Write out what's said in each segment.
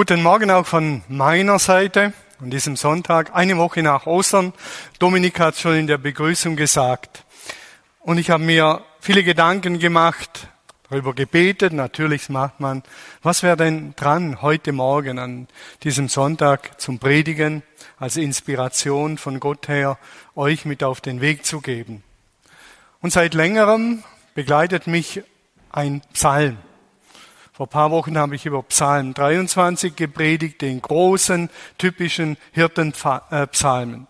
Guten Morgen auch von meiner Seite an diesem Sonntag, eine Woche nach Ostern. Dominik hat schon in der Begrüßung gesagt. Und ich habe mir viele Gedanken gemacht, darüber gebetet. Natürlich macht man, was wäre denn dran heute Morgen an diesem Sonntag zum Predigen als Inspiration von Gott her, euch mit auf den Weg zu geben. Und seit längerem begleitet mich ein Psalm. Vor ein paar Wochen habe ich über Psalm 23 gepredigt, den großen, typischen Hirtenpsalmen.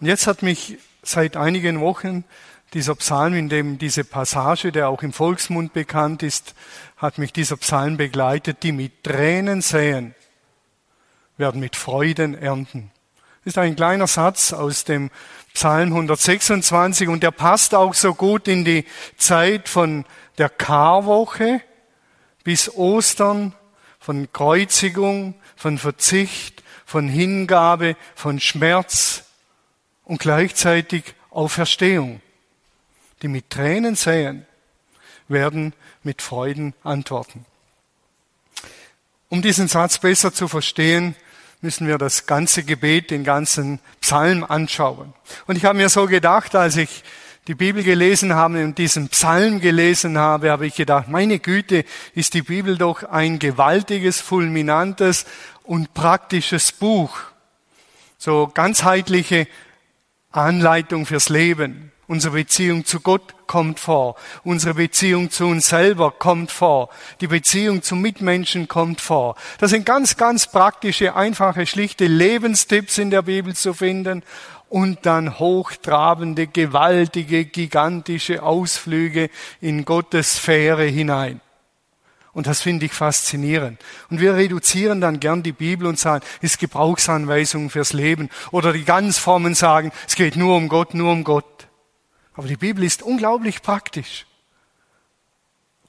Und jetzt hat mich seit einigen Wochen dieser Psalm, in dem diese Passage, der auch im Volksmund bekannt ist, hat mich dieser Psalm begleitet, die mit Tränen säen, werden mit Freuden ernten. Das ist ein kleiner Satz aus dem Psalm 126 und der passt auch so gut in die Zeit von der Karwoche, bis Ostern von Kreuzigung, von Verzicht, von Hingabe, von Schmerz und gleichzeitig Auferstehung. Die mit Tränen säen, werden mit Freuden antworten. Um diesen Satz besser zu verstehen, müssen wir das ganze Gebet, den ganzen Psalm anschauen. Und ich habe mir so gedacht, als ich die Bibel gelesen habe und diesen Psalm gelesen habe, habe ich gedacht, meine Güte, ist die Bibel doch ein gewaltiges, fulminantes und praktisches Buch. So ganzheitliche Anleitung fürs Leben. Unsere Beziehung zu Gott kommt vor. Unsere Beziehung zu uns selber kommt vor. Die Beziehung zum Mitmenschen kommt vor. Das sind ganz, ganz praktische, einfache, schlichte Lebenstipps in der Bibel zu finden und dann hochtrabende, gewaltige, gigantische Ausflüge in Gottes Sphäre hinein. Und das finde ich faszinierend. Und wir reduzieren dann gern die Bibel und sagen, ist Gebrauchsanweisungen fürs Leben. Oder die Ganzformen sagen, es geht nur um Gott, nur um Gott. Aber die Bibel ist unglaublich praktisch.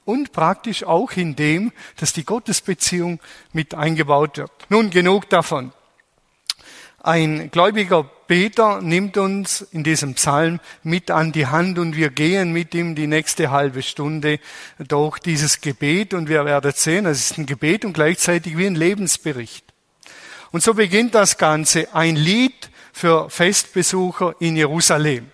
Und praktisch auch in dem, dass die Gottesbeziehung mit eingebaut wird. Nun genug davon. Ein gläubiger Beter nimmt uns in diesem Psalm mit an die Hand und wir gehen mit ihm die nächste halbe Stunde durch dieses Gebet und wir werden sehen, es ist ein Gebet und gleichzeitig wie ein Lebensbericht. Und so beginnt das Ganze, ein Lied für Festbesucher in Jerusalem.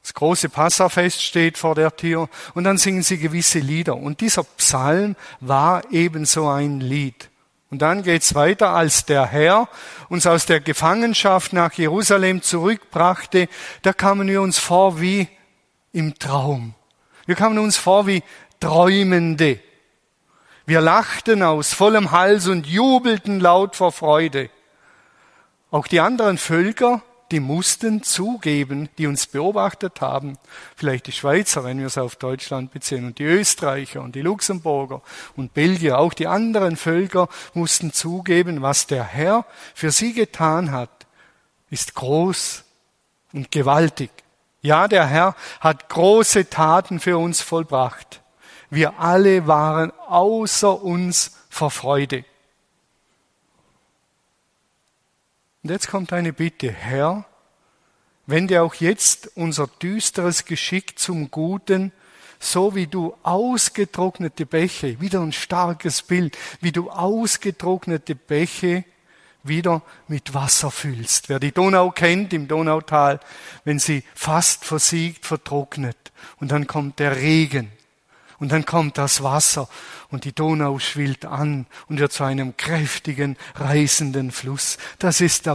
Das große Passafest steht vor der Tür und dann singen sie gewisse Lieder. Und dieser Psalm war ebenso ein Lied. Und dann geht's weiter, als der Herr uns aus der Gefangenschaft nach Jerusalem zurückbrachte, da kamen wir uns vor wie im Traum. Wir kamen uns vor wie Träumende. Wir lachten aus vollem Hals und jubelten laut vor Freude. Auch die anderen Völker die mussten zugeben, die uns beobachtet haben, vielleicht die Schweizer, wenn wir es auf Deutschland beziehen, und die Österreicher und die Luxemburger und Belgier, auch die anderen Völker mussten zugeben, was der Herr für sie getan hat, ist groß und gewaltig. Ja, der Herr hat große Taten für uns vollbracht. Wir alle waren außer uns vor Freude. Und jetzt kommt eine Bitte, Herr, wende auch jetzt unser düsteres Geschick zum Guten, so wie du ausgetrocknete Bäche, wieder ein starkes Bild, wie du ausgetrocknete Bäche wieder mit Wasser füllst. Wer die Donau kennt im Donautal, wenn sie fast versiegt, vertrocknet. Und dann kommt der Regen und dann kommt das Wasser und die Donau schwillt an und wird zu einem kräftigen, reißenden Fluss. Das ist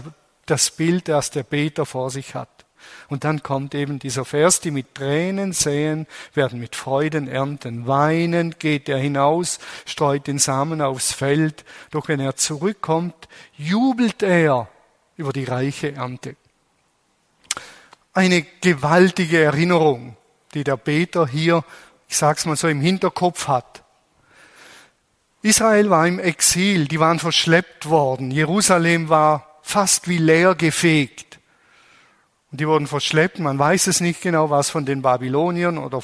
das Bild, das der Beter vor sich hat. Und dann kommt eben dieser Vers, die mit Tränen säen, werden mit Freuden ernten. Weinend geht er hinaus, streut den Samen aufs Feld. Doch wenn er zurückkommt, jubelt er über die reiche Ernte. Eine gewaltige Erinnerung, die der Beter hier ich sag's mal so, im Hinterkopf hat. Israel war im Exil, die waren verschleppt worden. Jerusalem war fast wie leer gefegt. Und die wurden verschleppt. Man weiß es nicht genau, was von den Babyloniern oder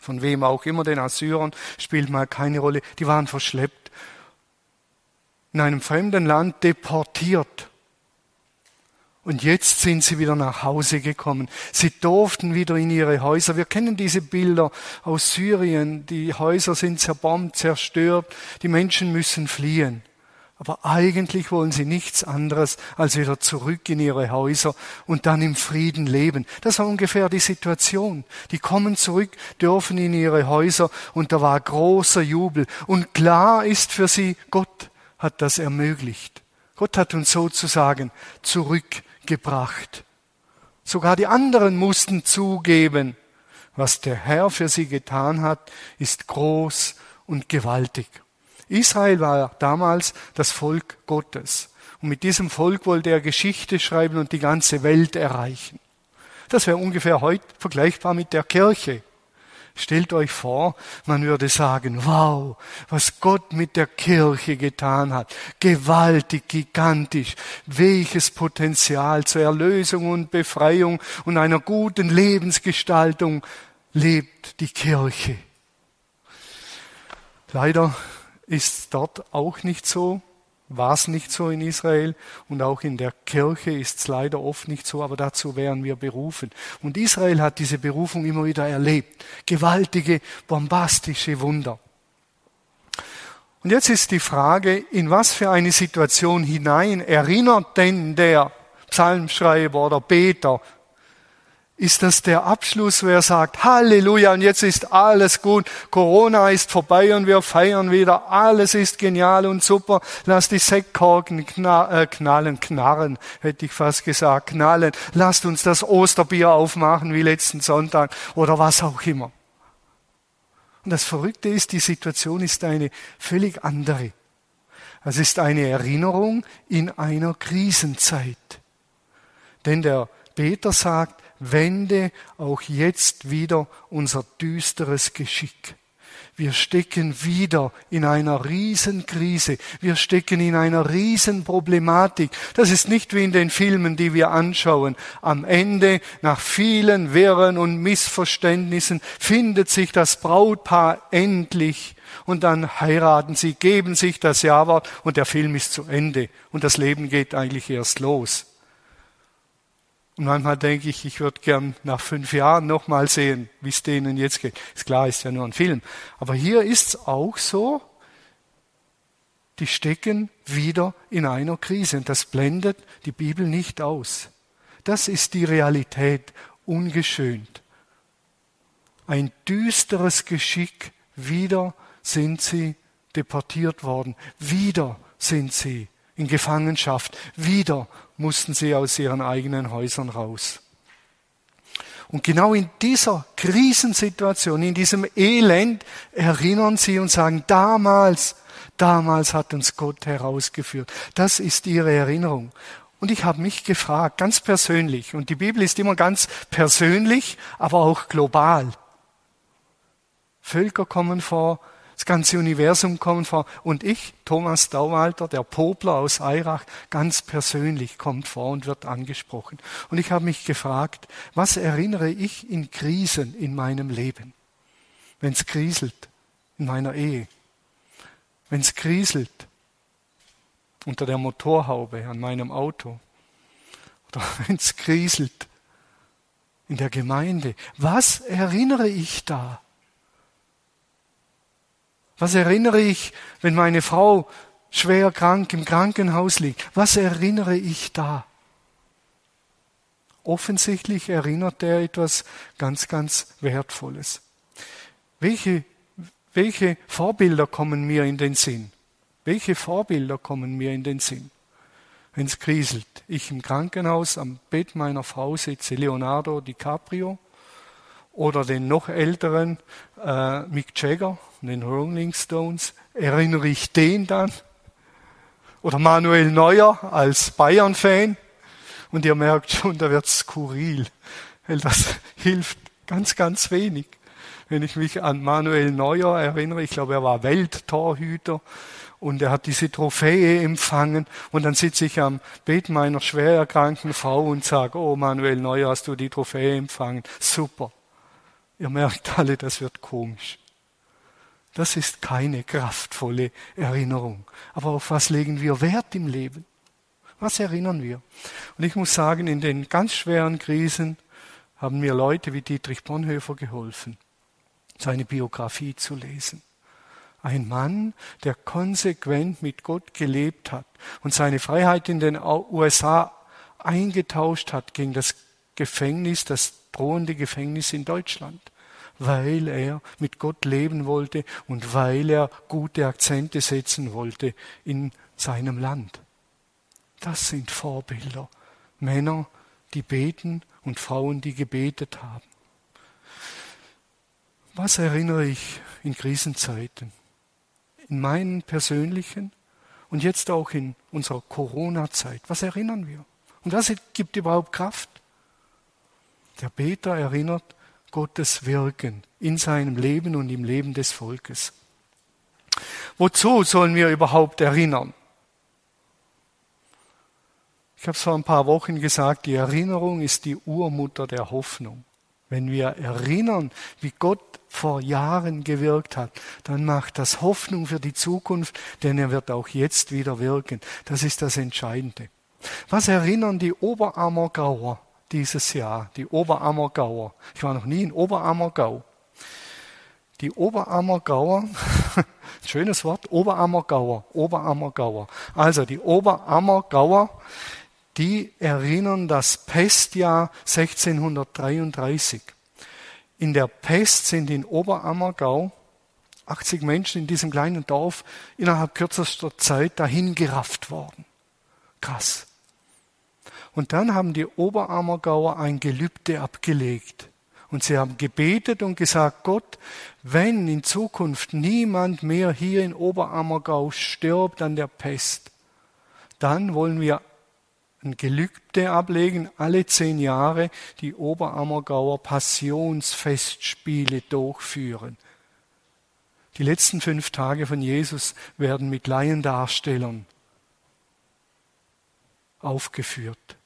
von wem auch immer, den Assyrern, spielt mal keine Rolle. Die waren verschleppt. In einem fremden Land deportiert. Und jetzt sind sie wieder nach Hause gekommen. Sie durften wieder in ihre Häuser. Wir kennen diese Bilder aus Syrien. Die Häuser sind zerbombt, zerstört. Die Menschen müssen fliehen. Aber eigentlich wollen sie nichts anderes, als wieder zurück in ihre Häuser und dann im Frieden leben. Das war ungefähr die Situation. Die kommen zurück, dürfen in ihre Häuser und da war großer Jubel. Und klar ist für sie, Gott hat das ermöglicht. Gott hat uns sozusagen zurück gebracht. Sogar die anderen mussten zugeben, was der Herr für sie getan hat, ist groß und gewaltig. Israel war damals das Volk Gottes. Und mit diesem Volk wollte er Geschichte schreiben und die ganze Welt erreichen. Das wäre ungefähr heute vergleichbar mit der Kirche. Stellt euch vor, man würde sagen, wow, was Gott mit der Kirche getan hat. Gewaltig, gigantisch. Welches Potenzial zur Erlösung und Befreiung und einer guten Lebensgestaltung lebt die Kirche. Leider ist dort auch nicht so war es nicht so in Israel und auch in der Kirche ist es leider oft nicht so, aber dazu wären wir berufen. Und Israel hat diese Berufung immer wieder erlebt. Gewaltige, bombastische Wunder. Und jetzt ist die Frage, in was für eine Situation hinein erinnert denn der Psalmschreiber oder Beter ist das der Abschluss, wo er sagt, Halleluja, und jetzt ist alles gut, Corona ist vorbei und wir feiern wieder, alles ist genial und super, lass die Sektkorken äh, knallen, knarren, hätte ich fast gesagt, knallen, lasst uns das Osterbier aufmachen wie letzten Sonntag oder was auch immer. Und das Verrückte ist, die Situation ist eine völlig andere. Es ist eine Erinnerung in einer Krisenzeit. Denn der Peter sagt, wende auch jetzt wieder unser düsteres Geschick. Wir stecken wieder in einer Riesenkrise. Wir stecken in einer Riesenproblematik. Das ist nicht wie in den Filmen, die wir anschauen. Am Ende, nach vielen Wirren und Missverständnissen, findet sich das Brautpaar endlich und dann heiraten sie, geben sich das Jawort und der Film ist zu Ende und das Leben geht eigentlich erst los. Und manchmal denke ich, ich würde gern nach fünf Jahren nochmal sehen, wie es denen jetzt geht. Ist klar, ist ja nur ein Film. Aber hier ist es auch so, die stecken wieder in einer Krise. Und das blendet die Bibel nicht aus. Das ist die Realität, ungeschönt. Ein düsteres Geschick, wieder sind sie deportiert worden, wieder sind sie in Gefangenschaft. Wieder mussten sie aus ihren eigenen Häusern raus. Und genau in dieser Krisensituation, in diesem Elend erinnern sie und sagen, damals, damals hat uns Gott herausgeführt. Das ist ihre Erinnerung. Und ich habe mich gefragt, ganz persönlich, und die Bibel ist immer ganz persönlich, aber auch global. Völker kommen vor, das ganze Universum kommt vor. Und ich, Thomas Dauwalter, der Popler aus Eirach, ganz persönlich kommt vor und wird angesprochen. Und ich habe mich gefragt, was erinnere ich in Krisen in meinem Leben? Wenn es kriselt in meiner Ehe, wenn es kriselt unter der Motorhaube an meinem Auto oder wenn es kriselt in der Gemeinde, was erinnere ich da? Was erinnere ich, wenn meine Frau schwer krank im Krankenhaus liegt? Was erinnere ich da? Offensichtlich erinnert er etwas ganz, ganz Wertvolles. Welche, welche Vorbilder kommen mir in den Sinn? Welche Vorbilder kommen mir in den Sinn? Wenn es kriselt, ich im Krankenhaus am Bett meiner Frau sitze, Leonardo DiCaprio, oder den noch älteren äh, Mick Jagger, den Rolling Stones, erinnere ich den dann? Oder Manuel Neuer als Bayern-Fan? Und ihr merkt schon, da wird skurril, weil das hilft ganz, ganz wenig. Wenn ich mich an Manuel Neuer erinnere, ich glaube, er war Welttorhüter und er hat diese Trophäe empfangen und dann sitze ich am Bett meiner schwer erkrankten Frau und sage, oh Manuel Neuer, hast du die Trophäe empfangen? Super. Ihr merkt alle, das wird komisch. Das ist keine kraftvolle Erinnerung. Aber auf was legen wir Wert im Leben? Was erinnern wir? Und ich muss sagen, in den ganz schweren Krisen haben mir Leute wie Dietrich Bonhoeffer geholfen, seine Biografie zu lesen. Ein Mann, der konsequent mit Gott gelebt hat und seine Freiheit in den USA eingetauscht hat gegen das Gefängnis, das drohende Gefängnis in Deutschland, weil er mit Gott leben wollte und weil er gute Akzente setzen wollte in seinem Land. Das sind Vorbilder. Männer, die beten und Frauen, die gebetet haben. Was erinnere ich in Krisenzeiten? In meinen persönlichen und jetzt auch in unserer Corona-Zeit. Was erinnern wir? Und was gibt überhaupt Kraft? Der Beter erinnert Gottes Wirken in seinem Leben und im Leben des Volkes. Wozu sollen wir überhaupt erinnern? Ich habe es vor ein paar Wochen gesagt, die Erinnerung ist die Urmutter der Hoffnung. Wenn wir erinnern, wie Gott vor Jahren gewirkt hat, dann macht das Hoffnung für die Zukunft, denn er wird auch jetzt wieder wirken. Das ist das Entscheidende. Was erinnern die Oberammergauer dieses Jahr? Die Oberammergauer. Ich war noch nie in Oberammergau. Die Oberammergauer, schönes Wort, Oberammergauer, Oberammergauer. Also die Oberammergauer, die erinnern das Pestjahr 1633. In der Pest sind in Oberammergau 80 Menschen in diesem kleinen Dorf innerhalb kürzester Zeit dahingerafft worden. Krass. Und dann haben die Oberammergauer ein Gelübde abgelegt. Und sie haben gebetet und gesagt, Gott, wenn in Zukunft niemand mehr hier in Oberammergau stirbt an der Pest, dann wollen wir ein Gelübde ablegen, alle zehn Jahre die Oberammergauer Passionsfestspiele durchführen. Die letzten fünf Tage von Jesus werden mit Laiendarstellern aufgeführt.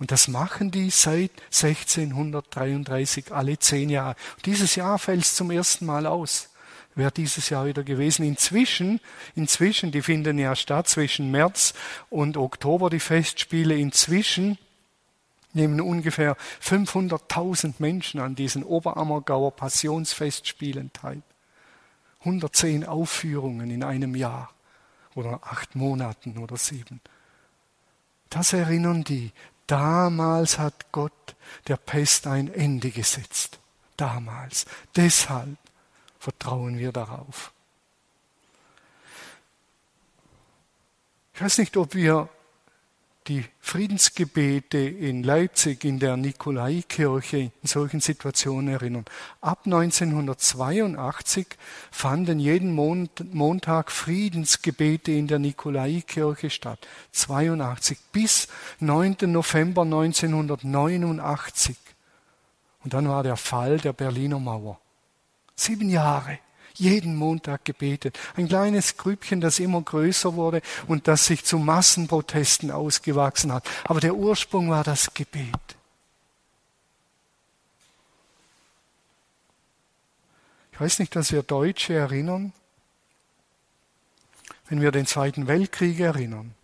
Und das machen die seit 1633 alle zehn Jahre. Dieses Jahr fällt es zum ersten Mal aus wäre dieses Jahr wieder gewesen. Inzwischen, inzwischen, die finden ja statt zwischen März und Oktober, die Festspiele. Inzwischen nehmen ungefähr 500.000 Menschen an diesen Oberammergauer Passionsfestspielen teil. 110 Aufführungen in einem Jahr oder acht Monaten oder sieben. Das erinnern die. Damals hat Gott der Pest ein Ende gesetzt. Damals. Deshalb vertrauen wir darauf. Ich weiß nicht, ob wir die Friedensgebete in Leipzig in der Nikolaikirche in solchen Situationen erinnern. Ab 1982 fanden jeden Montag Friedensgebete in der Nikolaikirche statt. 82 bis 9. November 1989. Und dann war der Fall der Berliner Mauer. Sieben Jahre. Jeden Montag gebetet. Ein kleines Grübchen, das immer größer wurde und das sich zu Massenprotesten ausgewachsen hat. Aber der Ursprung war das Gebet. Ich weiß nicht, dass wir Deutsche erinnern, wenn wir den Zweiten Weltkrieg erinnern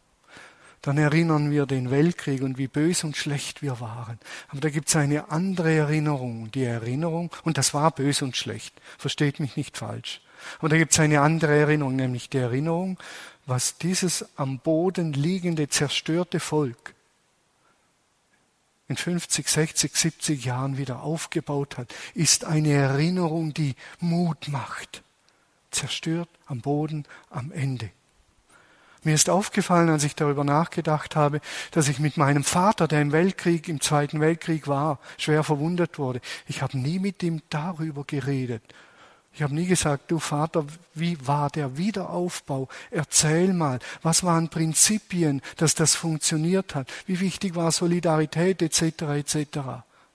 dann erinnern wir den Weltkrieg und wie böse und schlecht wir waren. Aber da gibt es eine andere Erinnerung, die Erinnerung, und das war böse und schlecht, versteht mich nicht falsch. Aber da gibt es eine andere Erinnerung, nämlich die Erinnerung, was dieses am Boden liegende, zerstörte Volk in 50, 60, 70 Jahren wieder aufgebaut hat, ist eine Erinnerung, die Mut macht. Zerstört am Boden am Ende. Mir ist aufgefallen, als ich darüber nachgedacht habe, dass ich mit meinem Vater, der im Weltkrieg, im Zweiten Weltkrieg war, schwer verwundet wurde. Ich habe nie mit ihm darüber geredet. Ich habe nie gesagt, du Vater, wie war der Wiederaufbau? Erzähl mal, was waren Prinzipien, dass das funktioniert hat? Wie wichtig war Solidarität etc. etc.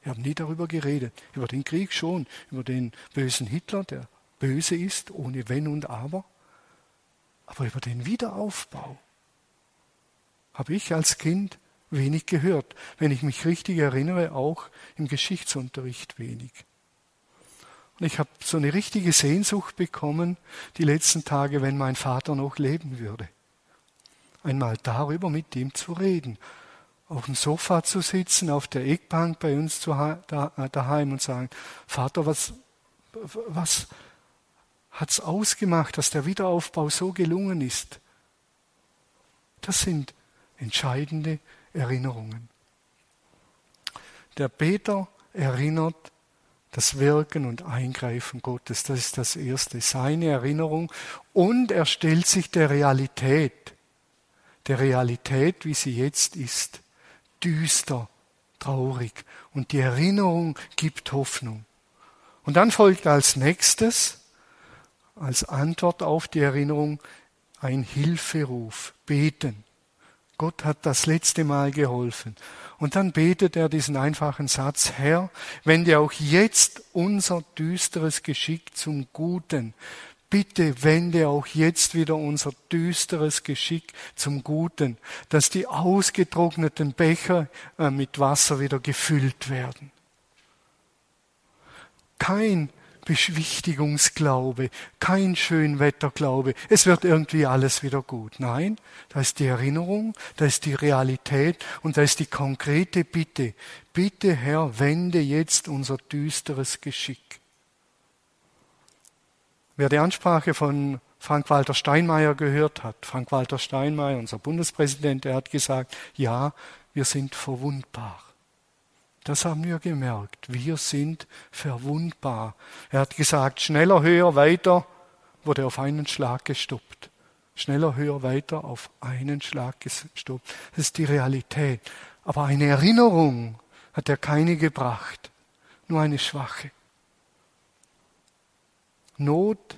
Ich habe nie darüber geredet. Über den Krieg schon, über den bösen Hitler, der böse ist, ohne Wenn und Aber. Aber über den Wiederaufbau habe ich als Kind wenig gehört. Wenn ich mich richtig erinnere, auch im Geschichtsunterricht wenig. Und ich habe so eine richtige Sehnsucht bekommen die letzten Tage, wenn mein Vater noch leben würde. einmal darüber mit ihm zu reden. Auf dem Sofa zu sitzen, auf der Eckbank bei uns daheim und sagen, Vater, was, was hat's ausgemacht, dass der Wiederaufbau so gelungen ist? Das sind entscheidende Erinnerungen. Der Beter erinnert das Wirken und Eingreifen Gottes. Das ist das Erste, seine Erinnerung. Und er stellt sich der Realität, der Realität, wie sie jetzt ist, düster, traurig. Und die Erinnerung gibt Hoffnung. Und dann folgt als nächstes, als Antwort auf die Erinnerung, ein Hilferuf, beten. Gott hat das letzte Mal geholfen. Und dann betet er diesen einfachen Satz, Herr, wende auch jetzt unser düsteres Geschick zum Guten. Bitte wende auch jetzt wieder unser düsteres Geschick zum Guten, dass die ausgetrockneten Becher äh, mit Wasser wieder gefüllt werden. Kein Beschwichtigungsglaube, kein Schönwetterglaube, es wird irgendwie alles wieder gut. Nein, da ist die Erinnerung, da ist die Realität und da ist die konkrete Bitte. Bitte, Herr, wende jetzt unser düsteres Geschick. Wer die Ansprache von Frank-Walter Steinmeier gehört hat, Frank-Walter Steinmeier, unser Bundespräsident, der hat gesagt, ja, wir sind verwundbar. Das haben wir gemerkt. Wir sind verwundbar. Er hat gesagt, schneller, höher, weiter, wurde auf einen Schlag gestoppt. Schneller, höher, weiter, auf einen Schlag gestoppt. Das ist die Realität. Aber eine Erinnerung hat er keine gebracht. Nur eine schwache. Not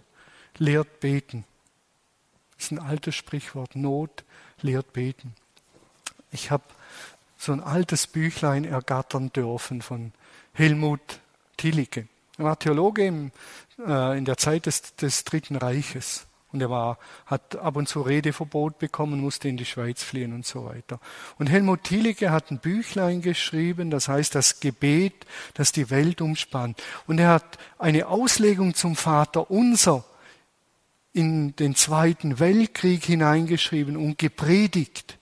lehrt beten. Das ist ein altes Sprichwort. Not lehrt beten. Ich habe so ein altes Büchlein ergattern dürfen von Helmut Tillicke. Er war Theologe im, äh, in der Zeit des, des Dritten Reiches. Und er war, hat ab und zu Redeverbot bekommen, musste in die Schweiz fliehen und so weiter. Und Helmut Thielicke hat ein Büchlein geschrieben, das heißt das Gebet, das die Welt umspannt. Und er hat eine Auslegung zum Vater unser in den Zweiten Weltkrieg hineingeschrieben und gepredigt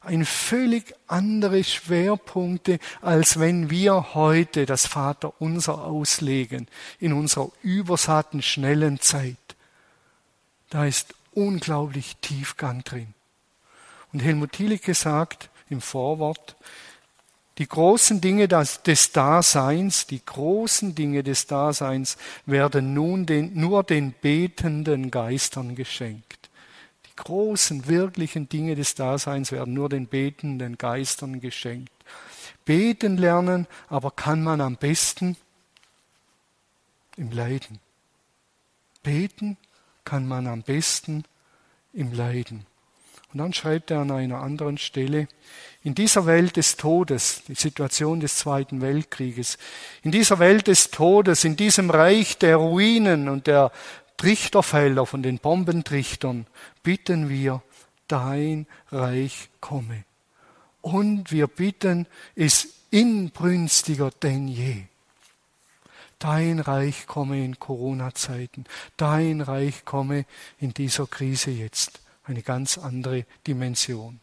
ein völlig andere Schwerpunkte, als wenn wir heute das Vaterunser auslegen in unserer übersatten, schnellen Zeit. Da ist unglaublich Tiefgang drin. Und Helmut Thielicke sagt im Vorwort, die großen Dinge des Daseins, die großen Dinge des Daseins werden nun den, nur den betenden Geistern geschenkt großen, wirklichen Dinge des Daseins werden nur den betenden Geistern geschenkt. Beten lernen aber kann man am besten im Leiden. Beten kann man am besten im Leiden. Und dann schreibt er an einer anderen Stelle, in dieser Welt des Todes, die Situation des Zweiten Weltkrieges, in dieser Welt des Todes, in diesem Reich der Ruinen und der Trichterfelder, von den Bombentrichtern, bitten wir, dein Reich komme. Und wir bitten es inbrünstiger denn je. Dein Reich komme in Corona-Zeiten. Dein Reich komme in dieser Krise jetzt. Eine ganz andere Dimension.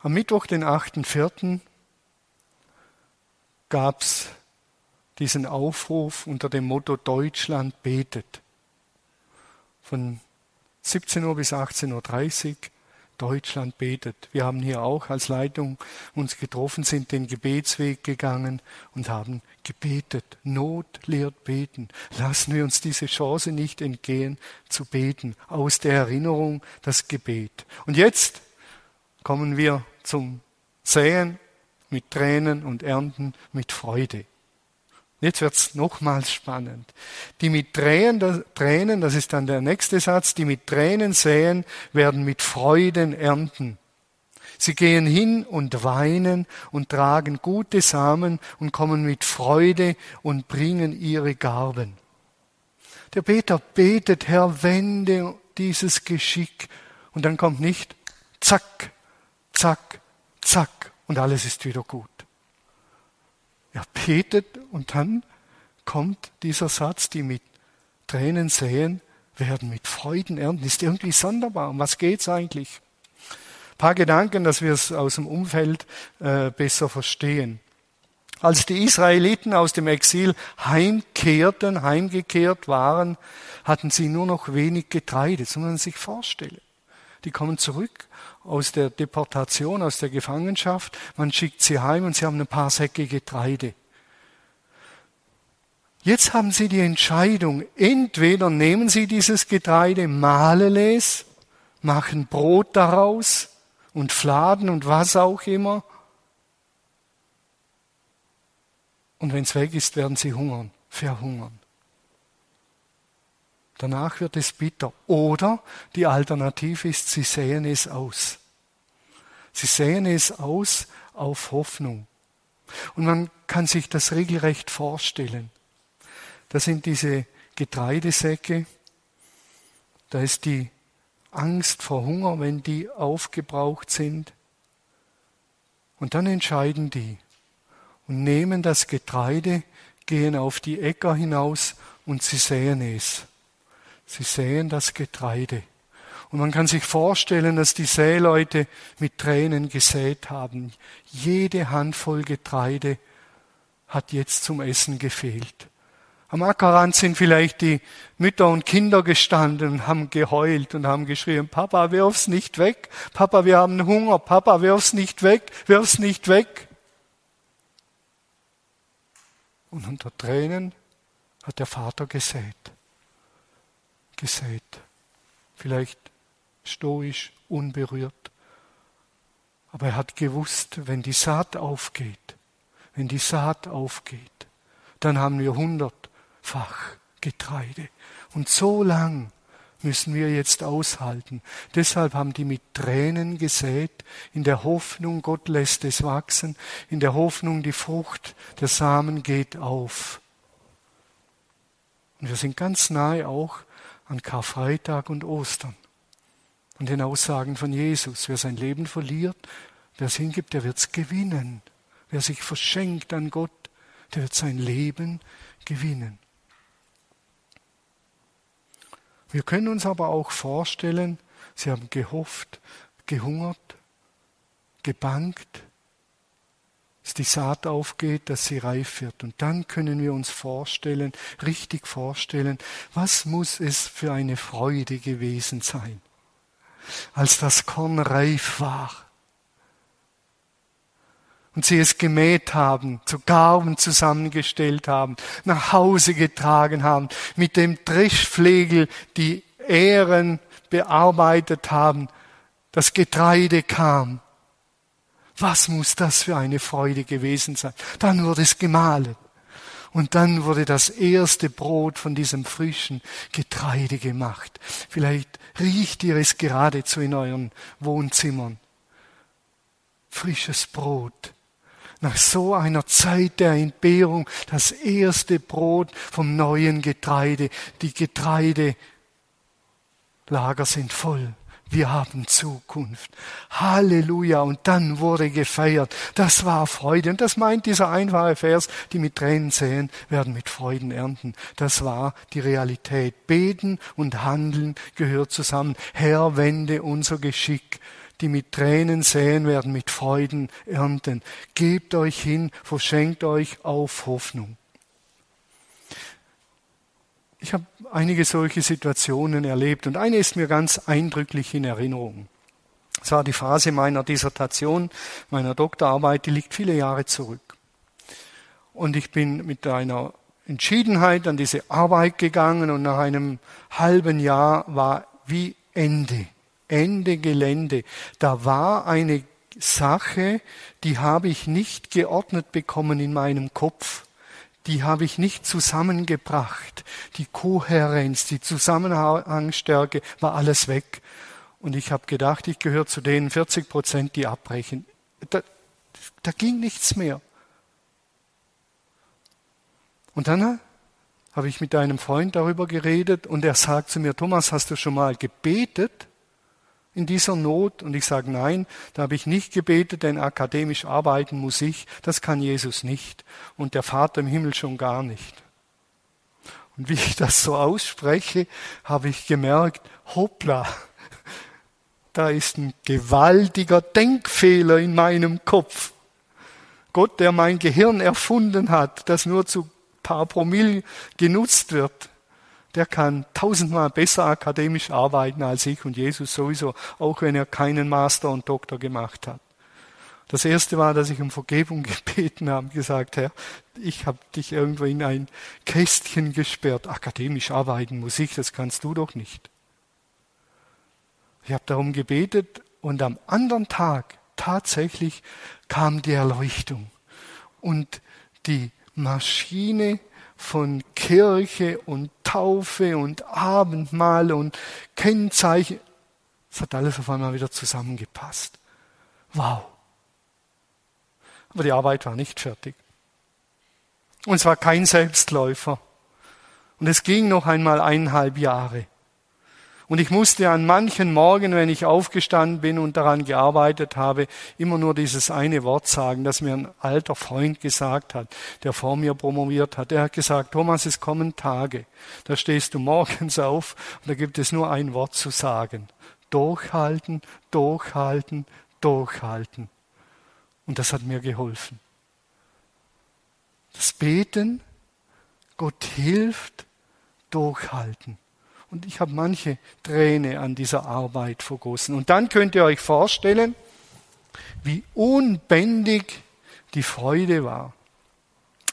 Am Mittwoch, den 8.4., gab es diesen Aufruf unter dem Motto Deutschland betet. Von 17 Uhr bis 18.30 Uhr Deutschland betet. Wir haben hier auch als Leitung uns getroffen, sind den Gebetsweg gegangen und haben gebetet. Not lehrt beten. Lassen wir uns diese Chance nicht entgehen, zu beten. Aus der Erinnerung das Gebet. Und jetzt kommen wir zum Säen mit Tränen und Ernten mit Freude. Jetzt wird's nochmals spannend. Die mit Tränen, das ist dann der nächste Satz, die mit Tränen säen, werden mit Freuden ernten. Sie gehen hin und weinen und tragen gute Samen und kommen mit Freude und bringen ihre Garben. Der Beter betet, Herr, wende dieses Geschick. Und dann kommt nicht zack, zack, zack und alles ist wieder gut. Er betet und dann kommt dieser Satz, die mit Tränen säen, werden mit Freuden ernten. Ist irgendwie sonderbar. Um was geht's eigentlich? Ein paar Gedanken, dass wir es aus dem Umfeld äh, besser verstehen. Als die Israeliten aus dem Exil heimkehrten, heimgekehrt waren, hatten sie nur noch wenig Getreide, so man sich vorstellen. Die kommen zurück aus der Deportation, aus der Gefangenschaft, man schickt sie heim und sie haben ein paar Säcke Getreide. Jetzt haben sie die Entscheidung, entweder nehmen sie dieses Getreide, mahlen es, machen Brot daraus und Fladen und was auch immer, Und wenn es weg ist, werden sie hungern, verhungern. Danach wird es bitter. Oder die Alternative ist, sie säen es aus. Sie säen es aus auf Hoffnung. Und man kann sich das regelrecht vorstellen. Das sind diese Getreidesäcke. Da ist die Angst vor Hunger, wenn die aufgebraucht sind. Und dann entscheiden die, und nehmen das Getreide, gehen auf die Äcker hinaus und sie säen es. Sie säen das Getreide. Und man kann sich vorstellen, dass die Säleute mit Tränen gesät haben. Jede Handvoll Getreide hat jetzt zum Essen gefehlt. Am Ackerrand sind vielleicht die Mütter und Kinder gestanden und haben geheult und haben geschrien, Papa, wirf's nicht weg. Papa, wir haben Hunger. Papa, wirf's nicht weg. Wirf's nicht weg. Und unter Tränen hat der Vater gesät. Gesät. Vielleicht stoisch, unberührt. Aber er hat gewusst, wenn die Saat aufgeht, wenn die Saat aufgeht, dann haben wir hundertfach Getreide. Und so lang müssen wir jetzt aushalten. Deshalb haben die mit Tränen gesät, in der Hoffnung, Gott lässt es wachsen, in der Hoffnung, die Frucht, der Samen geht auf. Und wir sind ganz nahe auch an Karfreitag und Ostern und den Aussagen von Jesus. Wer sein Leben verliert, wer es hingibt, der wird es gewinnen. Wer sich verschenkt an Gott, der wird sein Leben gewinnen. Wir können uns aber auch vorstellen, sie haben gehofft, gehungert, gebankt, dass die Saat aufgeht, dass sie reif wird. Und dann können wir uns vorstellen, richtig vorstellen, was muss es für eine Freude gewesen sein, als das Korn reif war und sie es gemäht haben, zu Garben zusammengestellt haben, nach Hause getragen haben, mit dem Dreschflegel die Ähren bearbeitet haben, das Getreide kam. Was muss das für eine Freude gewesen sein? Dann wurde es gemahlen. Und dann wurde das erste Brot von diesem frischen Getreide gemacht. Vielleicht riecht ihr es geradezu in euren Wohnzimmern. Frisches Brot nach so einer Zeit der Entbehrung das erste Brot vom neuen Getreide. Die Getreidelager sind voll. Wir haben Zukunft. Halleluja. Und dann wurde gefeiert. Das war Freude. Und das meint dieser einfache Vers, die mit Tränen säen, werden mit Freuden ernten. Das war die Realität. Beten und Handeln gehört zusammen. Herr, wende unser Geschick die mit Tränen säen, werden mit Freuden ernten. Gebt euch hin, verschenkt euch auf Hoffnung. Ich habe einige solche Situationen erlebt und eine ist mir ganz eindrücklich in Erinnerung. Es war die Phase meiner Dissertation, meiner Doktorarbeit, die liegt viele Jahre zurück. Und ich bin mit einer Entschiedenheit an diese Arbeit gegangen und nach einem halben Jahr war wie Ende. Ende Gelände. Da war eine Sache, die habe ich nicht geordnet bekommen in meinem Kopf. Die habe ich nicht zusammengebracht. Die Kohärenz, die Zusammenhangstärke war alles weg. Und ich habe gedacht, ich gehöre zu den 40 Prozent, die abbrechen. Da, da ging nichts mehr. Und dann habe ich mit einem Freund darüber geredet und er sagt zu mir, Thomas, hast du schon mal gebetet? In dieser Not? Und ich sage nein, da habe ich nicht gebetet, denn akademisch arbeiten muss ich. Das kann Jesus nicht und der Vater im Himmel schon gar nicht. Und wie ich das so ausspreche, habe ich gemerkt, hoppla, da ist ein gewaltiger Denkfehler in meinem Kopf. Gott, der mein Gehirn erfunden hat, das nur zu paar Promille genutzt wird, der kann tausendmal besser akademisch arbeiten als ich und Jesus sowieso, auch wenn er keinen Master und Doktor gemacht hat. Das erste war, dass ich um Vergebung gebeten habe, gesagt, Herr, ich habe dich irgendwo in ein Kästchen gesperrt. Akademisch arbeiten muss ich, das kannst du doch nicht. Ich habe darum gebetet und am anderen Tag tatsächlich kam die Erleuchtung und die Maschine von Kirche und Taufe und Abendmahl und Kennzeichen, es hat alles auf einmal wieder zusammengepasst. Wow. Aber die Arbeit war nicht fertig. Und es war kein Selbstläufer. Und es ging noch einmal eineinhalb Jahre. Und ich musste an manchen Morgen, wenn ich aufgestanden bin und daran gearbeitet habe, immer nur dieses eine Wort sagen, das mir ein alter Freund gesagt hat, der vor mir promoviert hat. Er hat gesagt, Thomas, es kommen Tage. Da stehst du morgens auf und da gibt es nur ein Wort zu sagen. Durchhalten, durchhalten, durchhalten. Und das hat mir geholfen. Das Beten, Gott hilft, durchhalten. Und ich habe manche Träne an dieser Arbeit vergossen. Und dann könnt ihr euch vorstellen, wie unbändig die Freude war.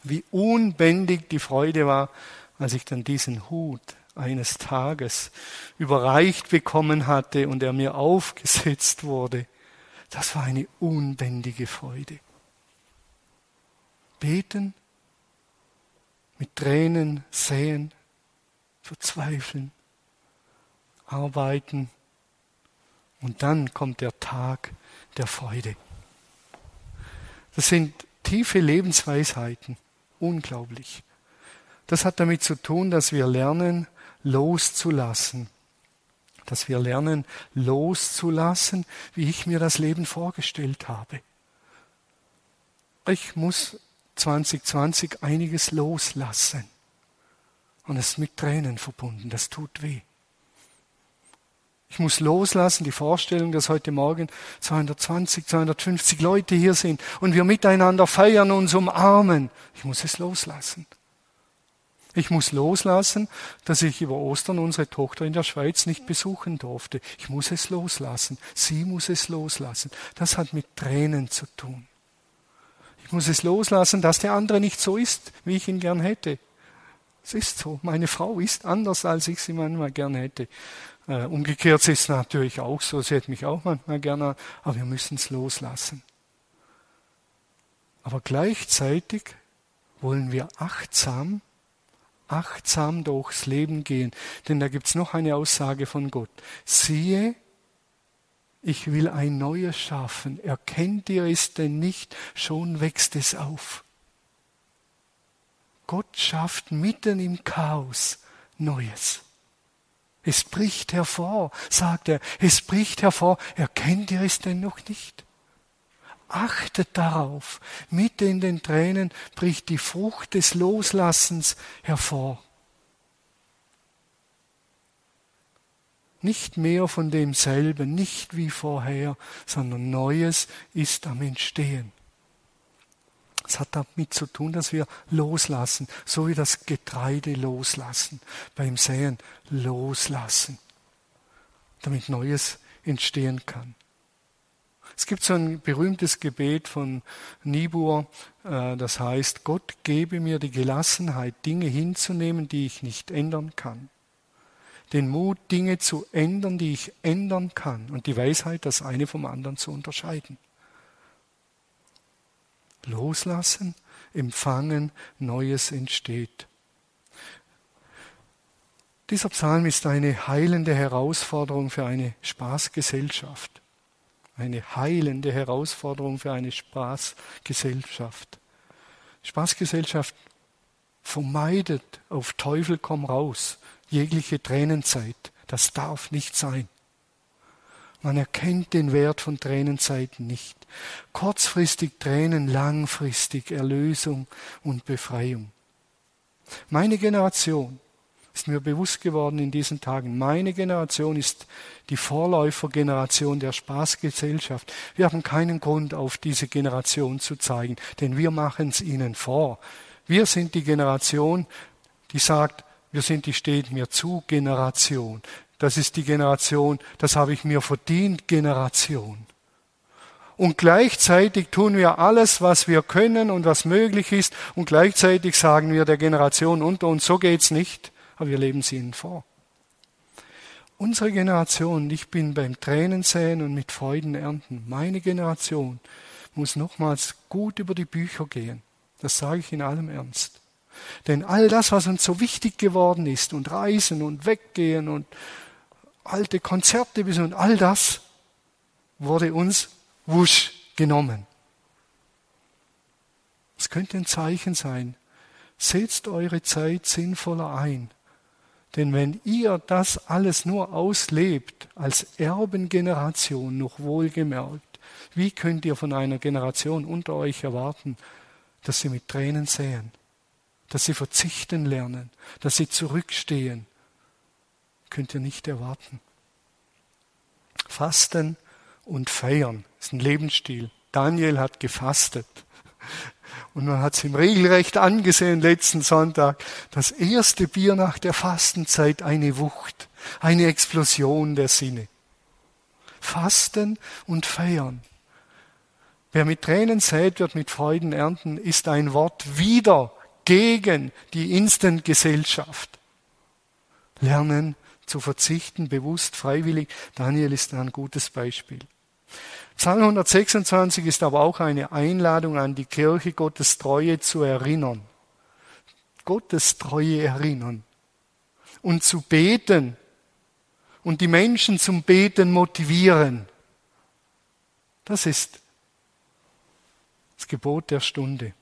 Wie unbändig die Freude war, als ich dann diesen Hut eines Tages überreicht bekommen hatte und er mir aufgesetzt wurde. Das war eine unbändige Freude. Beten, mit Tränen säen, verzweifeln, arbeiten und dann kommt der Tag der Freude. Das sind tiefe Lebensweisheiten, unglaublich. Das hat damit zu tun, dass wir lernen, loszulassen dass wir lernen, loszulassen, wie ich mir das Leben vorgestellt habe. Ich muss 2020 einiges loslassen. Und es ist mit Tränen verbunden. Das tut weh. Ich muss loslassen die Vorstellung, dass heute Morgen 220, 250 Leute hier sind und wir miteinander feiern, uns umarmen. Ich muss es loslassen. Ich muss loslassen, dass ich über Ostern unsere Tochter in der Schweiz nicht besuchen durfte. Ich muss es loslassen. Sie muss es loslassen. Das hat mit Tränen zu tun. Ich muss es loslassen, dass der andere nicht so ist, wie ich ihn gern hätte. Es ist so. Meine Frau ist anders, als ich sie manchmal gern hätte. Äh, umgekehrt ist es natürlich auch so. Sie hätte mich auch manchmal gerne, aber wir müssen es loslassen. Aber gleichzeitig wollen wir achtsam achtsam durchs Leben gehen. Denn da gibt's noch eine Aussage von Gott. Siehe, ich will ein neues schaffen. Erkennt ihr es denn nicht? Schon wächst es auf. Gott schafft mitten im Chaos Neues. Es bricht hervor, sagt er, es bricht hervor. Erkennt ihr es denn noch nicht? Achtet darauf. Mitten in den Tränen bricht die Frucht des Loslassens hervor. Nicht mehr von demselben, nicht wie vorher, sondern Neues ist am Entstehen. Es hat damit zu tun, dass wir loslassen, so wie das Getreide loslassen, beim Säen loslassen, damit Neues entstehen kann. Es gibt so ein berühmtes Gebet von Niebuhr, äh, das heißt, Gott gebe mir die Gelassenheit, Dinge hinzunehmen, die ich nicht ändern kann. Den Mut, Dinge zu ändern, die ich ändern kann. Und die Weisheit, das eine vom anderen zu unterscheiden. Loslassen, empfangen, Neues entsteht. Dieser Psalm ist eine heilende Herausforderung für eine Spaßgesellschaft eine heilende Herausforderung für eine Spaßgesellschaft. Spaßgesellschaft vermeidet auf Teufel komm raus jegliche Tränenzeit. Das darf nicht sein. Man erkennt den Wert von Tränenzeit nicht. Kurzfristig Tränen, langfristig Erlösung und Befreiung. Meine Generation ist mir bewusst geworden in diesen Tagen. Meine Generation ist die Vorläufergeneration der Spaßgesellschaft. Wir haben keinen Grund, auf diese Generation zu zeigen, denn wir machen es ihnen vor. Wir sind die Generation, die sagt, wir sind die steht mir zu Generation. Das ist die Generation, das habe ich mir verdient Generation. Und gleichzeitig tun wir alles, was wir können und was möglich ist. Und gleichzeitig sagen wir der Generation unter uns, so geht's nicht aber wir leben sie ihnen vor. Unsere Generation, ich bin beim Tränen säen und mit Freuden ernten, meine Generation muss nochmals gut über die Bücher gehen. Das sage ich in allem Ernst. Denn all das, was uns so wichtig geworden ist und Reisen und Weggehen und alte Konzerte und all das wurde uns wusch genommen. Es könnte ein Zeichen sein. Setzt eure Zeit sinnvoller ein. Denn wenn ihr das alles nur auslebt, als Erbengeneration noch wohlgemerkt, wie könnt ihr von einer Generation unter euch erwarten, dass sie mit Tränen säen, dass sie verzichten lernen, dass sie zurückstehen? Könnt ihr nicht erwarten. Fasten und feiern ist ein Lebensstil. Daniel hat gefastet. Und man hat es ihm regelrecht angesehen letzten Sonntag. Das erste Bier nach der Fastenzeit, eine Wucht, eine Explosion der Sinne. Fasten und feiern. Wer mit Tränen sät, wird mit Freuden ernten, ist ein Wort wieder gegen die Instant-Gesellschaft. Lernen zu verzichten, bewusst, freiwillig. Daniel ist ein gutes Beispiel. Psalm 126 ist aber auch eine Einladung an die Kirche, Gottes Treue zu erinnern. Gottes Treue erinnern. Und zu beten. Und die Menschen zum Beten motivieren. Das ist das Gebot der Stunde.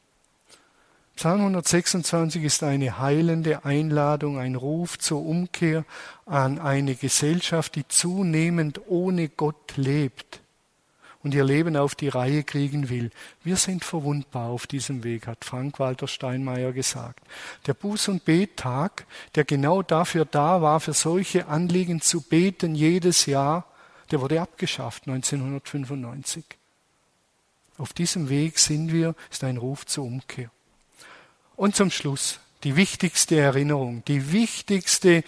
Psalm 126 ist eine heilende Einladung, ein Ruf zur Umkehr an eine Gesellschaft, die zunehmend ohne Gott lebt und ihr Leben auf die Reihe kriegen will. Wir sind verwundbar auf diesem Weg, hat Frank-Walter Steinmeier gesagt. Der Buß- und Bettag, der genau dafür da war, für solche Anliegen zu beten jedes Jahr, der wurde abgeschafft 1995. Auf diesem Weg sind wir, ist ein Ruf zur Umkehr. Und zum Schluss die wichtigste Erinnerung, die wichtigste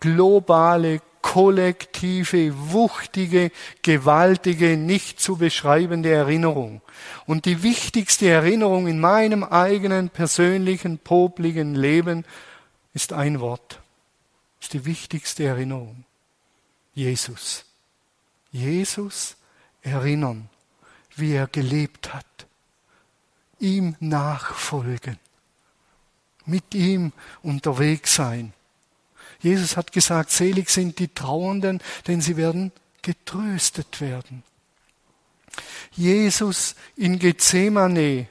globale kollektive, wuchtige, gewaltige, nicht zu beschreibende Erinnerung. Und die wichtigste Erinnerung in meinem eigenen persönlichen, popligen Leben ist ein Wort. Ist die wichtigste Erinnerung. Jesus. Jesus erinnern, wie er gelebt hat. Ihm nachfolgen. Mit ihm unterwegs sein Jesus hat gesagt, selig sind die Trauernden, denn sie werden getröstet werden. Jesus in Gethsemane,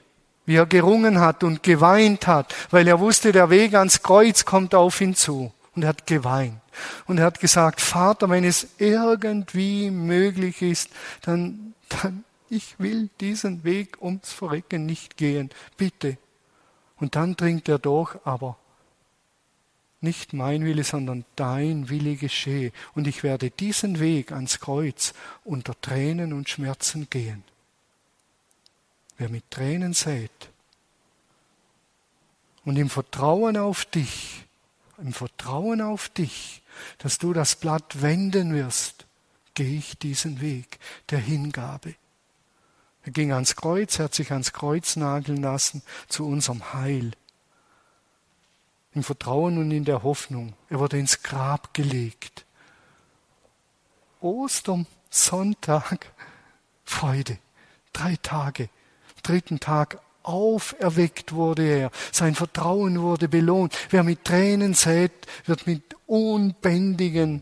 wie er gerungen hat und geweint hat, weil er wusste, der Weg ans Kreuz kommt auf ihn zu. Und er hat geweint. Und er hat gesagt, Vater, wenn es irgendwie möglich ist, dann, dann, ich will diesen Weg ums Verrecken nicht gehen. Bitte. Und dann dringt er durch, aber nicht mein Wille, sondern dein Wille geschehe. Und ich werde diesen Weg ans Kreuz unter Tränen und Schmerzen gehen. Wer mit Tränen sät und im Vertrauen auf dich, im Vertrauen auf dich, dass du das Blatt wenden wirst, gehe ich diesen Weg der Hingabe. Er ging ans Kreuz, er hat sich ans Kreuz nageln lassen zu unserem Heil im Vertrauen und in der Hoffnung. Er wurde ins Grab gelegt. Ostern, Sonntag, Freude. Drei Tage. Dritten Tag auferweckt wurde er. Sein Vertrauen wurde belohnt. Wer mit Tränen sät, wird mit unbändigen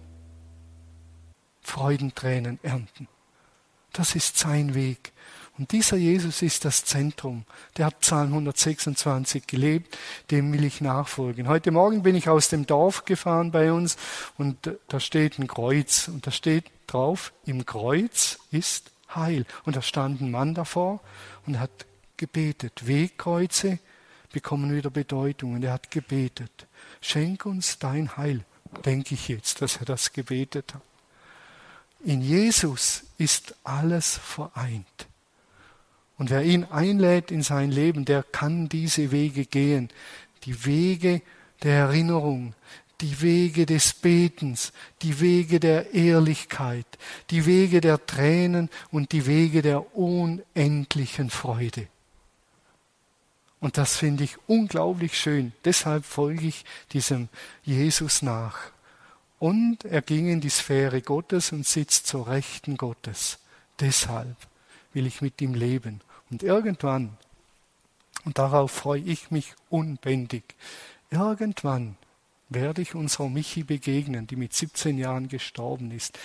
Freudentränen ernten. Das ist sein Weg. Und dieser Jesus ist das Zentrum. Der hat Psalm 126 gelebt, dem will ich nachfolgen. Heute Morgen bin ich aus dem Dorf gefahren bei uns und da steht ein Kreuz und da steht drauf, im Kreuz ist Heil. Und da stand ein Mann davor und hat gebetet, Wegkreuze, bekommen wieder Bedeutung. Und er hat gebetet, schenk uns dein Heil, denke ich jetzt, dass er das gebetet hat. In Jesus ist alles vereint. Und wer ihn einlädt in sein Leben, der kann diese Wege gehen. Die Wege der Erinnerung, die Wege des Betens, die Wege der Ehrlichkeit, die Wege der Tränen und die Wege der unendlichen Freude. Und das finde ich unglaublich schön. Deshalb folge ich diesem Jesus nach. Und er ging in die Sphäre Gottes und sitzt zur Rechten Gottes. Deshalb will ich mit ihm leben. Und irgendwann, und darauf freue ich mich unbändig, irgendwann werde ich unserer Michi begegnen, die mit 17 Jahren gestorben ist.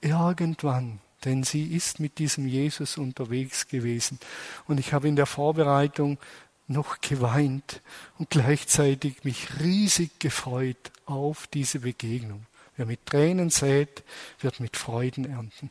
Irgendwann, denn sie ist mit diesem Jesus unterwegs gewesen. Und ich habe in der Vorbereitung noch geweint und gleichzeitig mich riesig gefreut auf diese Begegnung. Wer mit Tränen sät, wird mit Freuden ernten.